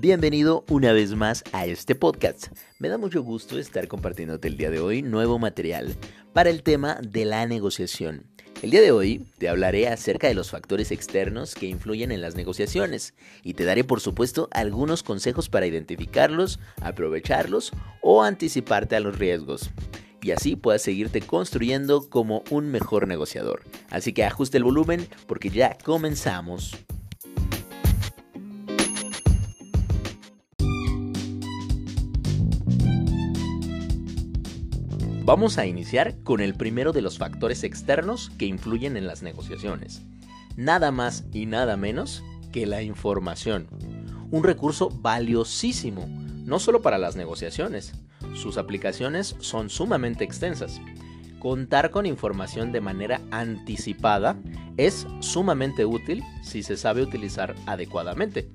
Bienvenido una vez más a este podcast. Me da mucho gusto estar compartiéndote el día de hoy nuevo material para el tema de la negociación. El día de hoy te hablaré acerca de los factores externos que influyen en las negociaciones y te daré por supuesto algunos consejos para identificarlos, aprovecharlos o anticiparte a los riesgos. Y así puedas seguirte construyendo como un mejor negociador. Así que ajuste el volumen porque ya comenzamos. Vamos a iniciar con el primero de los factores externos que influyen en las negociaciones. Nada más y nada menos que la información. Un recurso valiosísimo, no solo para las negociaciones. Sus aplicaciones son sumamente extensas. Contar con información de manera anticipada es sumamente útil si se sabe utilizar adecuadamente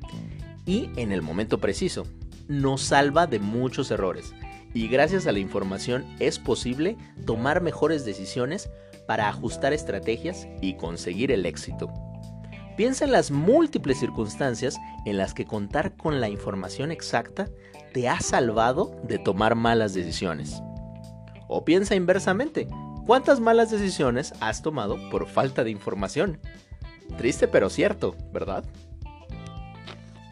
y en el momento preciso. Nos salva de muchos errores y gracias a la información es posible tomar mejores decisiones para ajustar estrategias y conseguir el éxito. Piensa en las múltiples circunstancias en las que contar con la información exacta te ha salvado de tomar malas decisiones. O piensa inversamente, ¿cuántas malas decisiones has tomado por falta de información? Triste pero cierto, ¿verdad?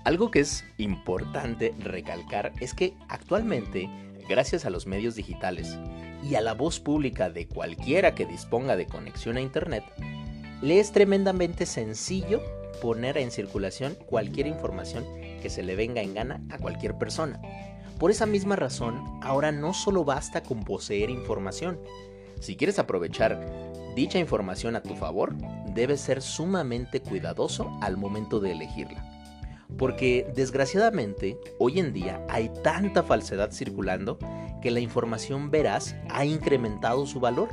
Algo que es importante recalcar es que actualmente gracias a los medios digitales y a la voz pública de cualquiera que disponga de conexión a Internet, le es tremendamente sencillo poner en circulación cualquier información que se le venga en gana a cualquier persona. Por esa misma razón, ahora no solo basta con poseer información. Si quieres aprovechar dicha información a tu favor, debes ser sumamente cuidadoso al momento de elegirla. Porque desgraciadamente hoy en día hay tanta falsedad circulando que la información veraz ha incrementado su valor.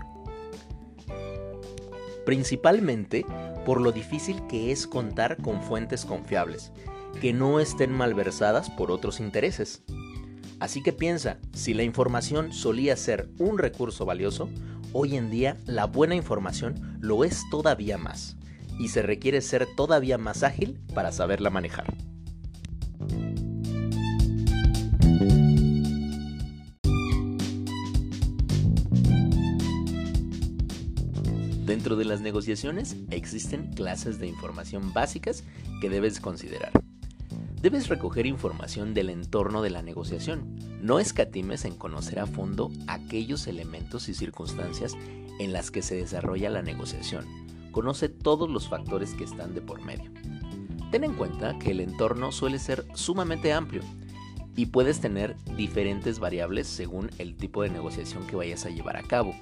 Principalmente por lo difícil que es contar con fuentes confiables, que no estén malversadas por otros intereses. Así que piensa, si la información solía ser un recurso valioso, hoy en día la buena información lo es todavía más, y se requiere ser todavía más ágil para saberla manejar. Dentro de las negociaciones existen clases de información básicas que debes considerar. Debes recoger información del entorno de la negociación. No escatimes en conocer a fondo aquellos elementos y circunstancias en las que se desarrolla la negociación. Conoce todos los factores que están de por medio. Ten en cuenta que el entorno suele ser sumamente amplio y puedes tener diferentes variables según el tipo de negociación que vayas a llevar a cabo.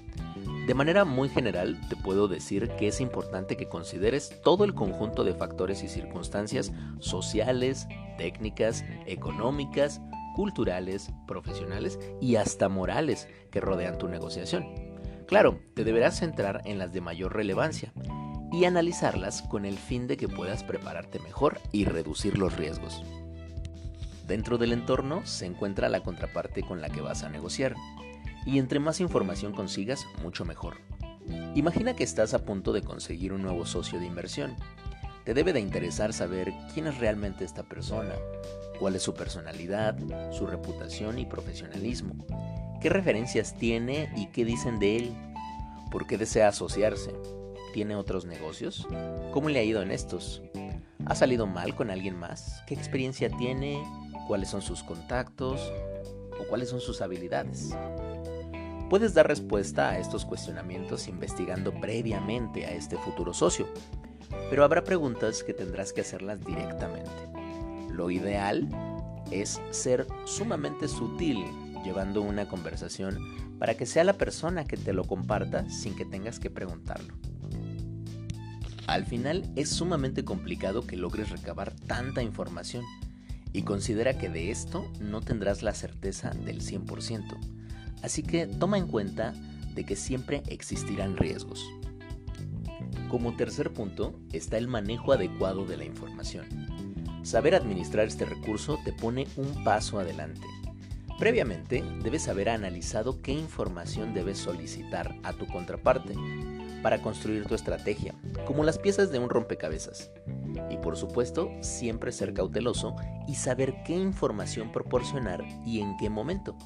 De manera muy general, te puedo decir que es importante que consideres todo el conjunto de factores y circunstancias sociales, técnicas, económicas, culturales, profesionales y hasta morales que rodean tu negociación. Claro, te deberás centrar en las de mayor relevancia y analizarlas con el fin de que puedas prepararte mejor y reducir los riesgos. Dentro del entorno se encuentra la contraparte con la que vas a negociar y entre más información consigas, mucho mejor. Imagina que estás a punto de conseguir un nuevo socio de inversión. Te debe de interesar saber quién es realmente esta persona, cuál es su personalidad, su reputación y profesionalismo, qué referencias tiene y qué dicen de él, por qué desea asociarse, tiene otros negocios, cómo le ha ido en estos, ha salido mal con alguien más, qué experiencia tiene, cuáles son sus contactos o cuáles son sus habilidades. Puedes dar respuesta a estos cuestionamientos investigando previamente a este futuro socio, pero habrá preguntas que tendrás que hacerlas directamente. Lo ideal es ser sumamente sutil llevando una conversación para que sea la persona que te lo comparta sin que tengas que preguntarlo. Al final es sumamente complicado que logres recabar tanta información y considera que de esto no tendrás la certeza del 100%. Así que toma en cuenta de que siempre existirán riesgos. Como tercer punto está el manejo adecuado de la información. Saber administrar este recurso te pone un paso adelante. Previamente, debes haber analizado qué información debes solicitar a tu contraparte. para construir tu estrategia, como las piezas de un rompecabezas. Y por supuesto, siempre ser cauteloso y saber qué información proporcionar y en qué momento.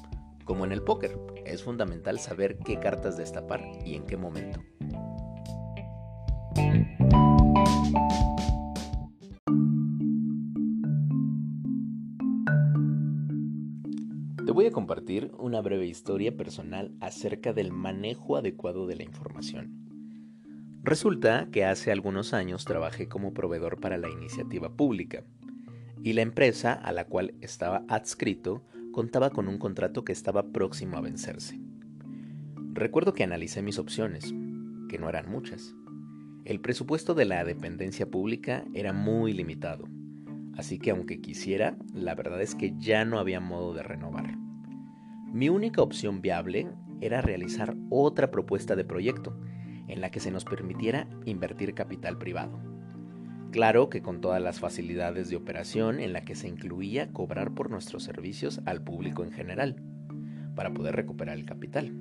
Como en el póker, es fundamental saber qué cartas destapar y en qué momento. Te voy a compartir una breve historia personal acerca del manejo adecuado de la información. Resulta que hace algunos años trabajé como proveedor para la iniciativa pública y la empresa a la cual estaba adscrito contaba con un contrato que estaba próximo a vencerse. Recuerdo que analicé mis opciones, que no eran muchas. El presupuesto de la dependencia pública era muy limitado, así que aunque quisiera, la verdad es que ya no había modo de renovar. Mi única opción viable era realizar otra propuesta de proyecto en la que se nos permitiera invertir capital privado. Claro que con todas las facilidades de operación en la que se incluía cobrar por nuestros servicios al público en general, para poder recuperar el capital.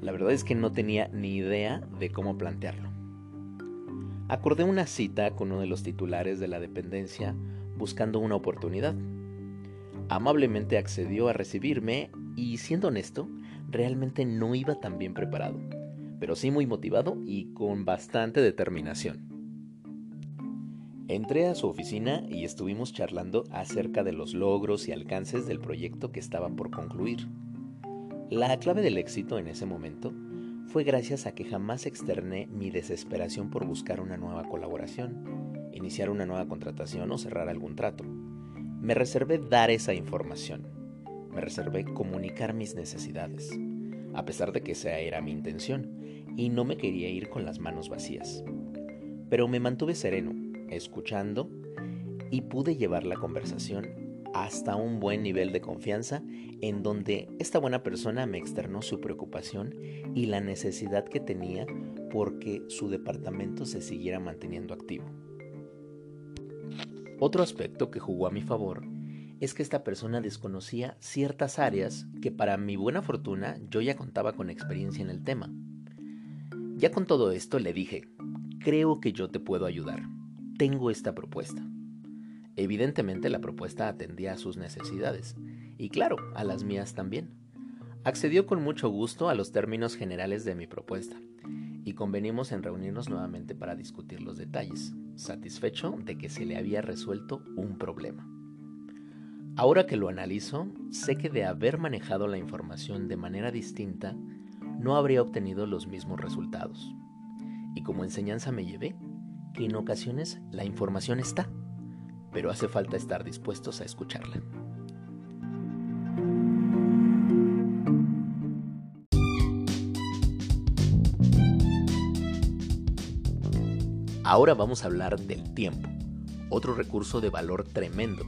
La verdad es que no tenía ni idea de cómo plantearlo. Acordé una cita con uno de los titulares de la dependencia buscando una oportunidad. Amablemente accedió a recibirme y siendo honesto, realmente no iba tan bien preparado pero sí muy motivado y con bastante determinación. Entré a su oficina y estuvimos charlando acerca de los logros y alcances del proyecto que estaba por concluir. La clave del éxito en ese momento fue gracias a que jamás externé mi desesperación por buscar una nueva colaboración, iniciar una nueva contratación o cerrar algún trato. Me reservé dar esa información. Me reservé comunicar mis necesidades, a pesar de que esa era mi intención, y no me quería ir con las manos vacías. Pero me mantuve sereno, escuchando, y pude llevar la conversación hasta un buen nivel de confianza en donde esta buena persona me externó su preocupación y la necesidad que tenía porque su departamento se siguiera manteniendo activo. Otro aspecto que jugó a mi favor es que esta persona desconocía ciertas áreas que para mi buena fortuna yo ya contaba con experiencia en el tema. Ya con todo esto le dije, creo que yo te puedo ayudar. Tengo esta propuesta. Evidentemente la propuesta atendía a sus necesidades y claro, a las mías también. Accedió con mucho gusto a los términos generales de mi propuesta y convenimos en reunirnos nuevamente para discutir los detalles, satisfecho de que se le había resuelto un problema. Ahora que lo analizo, sé que de haber manejado la información de manera distinta, no habría obtenido los mismos resultados. Y como enseñanza me llevé que en ocasiones la información está, pero hace falta estar dispuestos a escucharla. Ahora vamos a hablar del tiempo, otro recurso de valor tremendo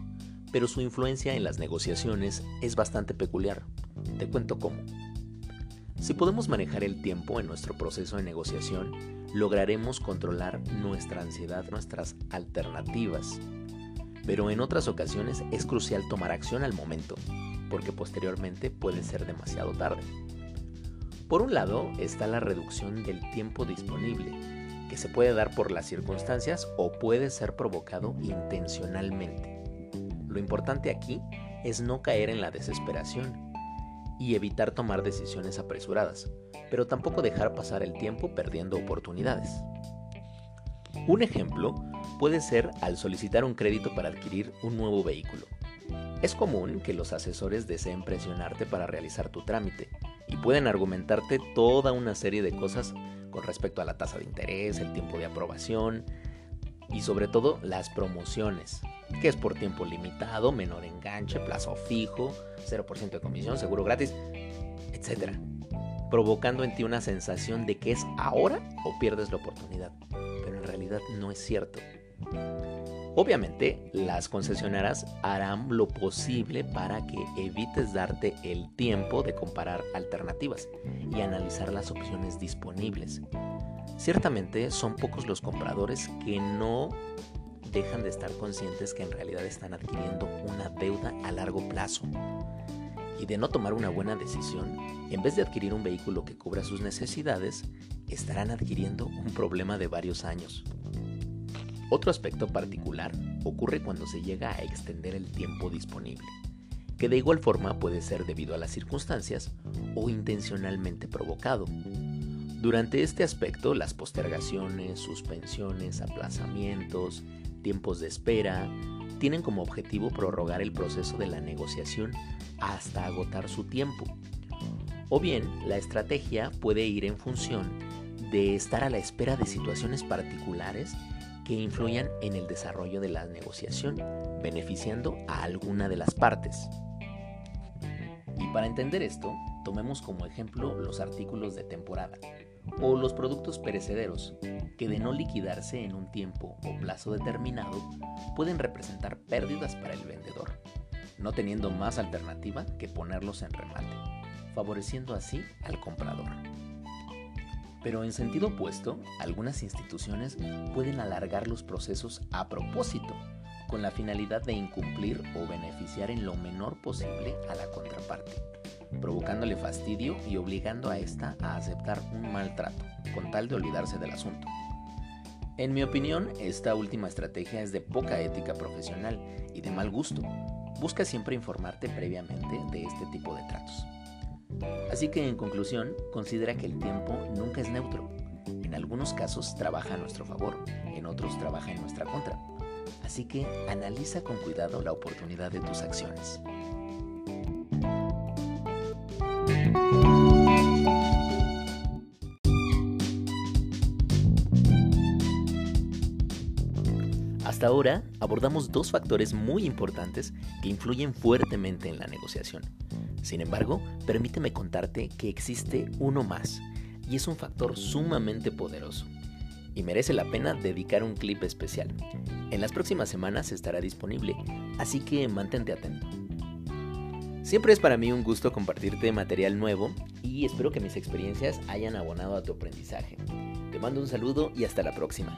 pero su influencia en las negociaciones es bastante peculiar. Te cuento cómo. Si podemos manejar el tiempo en nuestro proceso de negociación, lograremos controlar nuestra ansiedad, nuestras alternativas. Pero en otras ocasiones es crucial tomar acción al momento, porque posteriormente puede ser demasiado tarde. Por un lado está la reducción del tiempo disponible, que se puede dar por las circunstancias o puede ser provocado intencionalmente. Lo importante aquí es no caer en la desesperación y evitar tomar decisiones apresuradas, pero tampoco dejar pasar el tiempo perdiendo oportunidades. Un ejemplo puede ser al solicitar un crédito para adquirir un nuevo vehículo. Es común que los asesores deseen presionarte para realizar tu trámite y pueden argumentarte toda una serie de cosas con respecto a la tasa de interés, el tiempo de aprobación y sobre todo las promociones, que es por tiempo limitado, menor enganche, plazo fijo, 0% de comisión, seguro gratis, etc. Provocando en ti una sensación de que es ahora o pierdes la oportunidad. Pero en realidad no es cierto. Obviamente, las concesionarias harán lo posible para que evites darte el tiempo de comparar alternativas y analizar las opciones disponibles. Ciertamente son pocos los compradores que no dejan de estar conscientes que en realidad están adquiriendo una deuda a largo plazo y de no tomar una buena decisión, en vez de adquirir un vehículo que cubra sus necesidades, estarán adquiriendo un problema de varios años. Otro aspecto particular ocurre cuando se llega a extender el tiempo disponible, que de igual forma puede ser debido a las circunstancias o intencionalmente provocado. Durante este aspecto, las postergaciones, suspensiones, aplazamientos, tiempos de espera, tienen como objetivo prorrogar el proceso de la negociación hasta agotar su tiempo. O bien, la estrategia puede ir en función de estar a la espera de situaciones particulares que influyan en el desarrollo de la negociación, beneficiando a alguna de las partes. Y para entender esto, tomemos como ejemplo los artículos de temporada o los productos perecederos, que de no liquidarse en un tiempo o plazo determinado pueden representar pérdidas para el vendedor, no teniendo más alternativa que ponerlos en remate, favoreciendo así al comprador. Pero en sentido opuesto, algunas instituciones pueden alargar los procesos a propósito, con la finalidad de incumplir o beneficiar en lo menor posible a la contraparte, provocándole fastidio y obligando a ésta a aceptar un maltrato, con tal de olvidarse del asunto. En mi opinión, esta última estrategia es de poca ética profesional y de mal gusto. Busca siempre informarte previamente de este tipo de tratos. Así que en conclusión, considera que el tiempo nunca es neutro. En algunos casos trabaja a nuestro favor, en otros trabaja en nuestra contra. Así que analiza con cuidado la oportunidad de tus acciones. Hasta ahora abordamos dos factores muy importantes que influyen fuertemente en la negociación. Sin embargo, permíteme contarte que existe uno más, y es un factor sumamente poderoso. Y merece la pena dedicar un clip especial. En las próximas semanas estará disponible, así que mantente atento. Siempre es para mí un gusto compartirte material nuevo y espero que mis experiencias hayan abonado a tu aprendizaje. Te mando un saludo y hasta la próxima.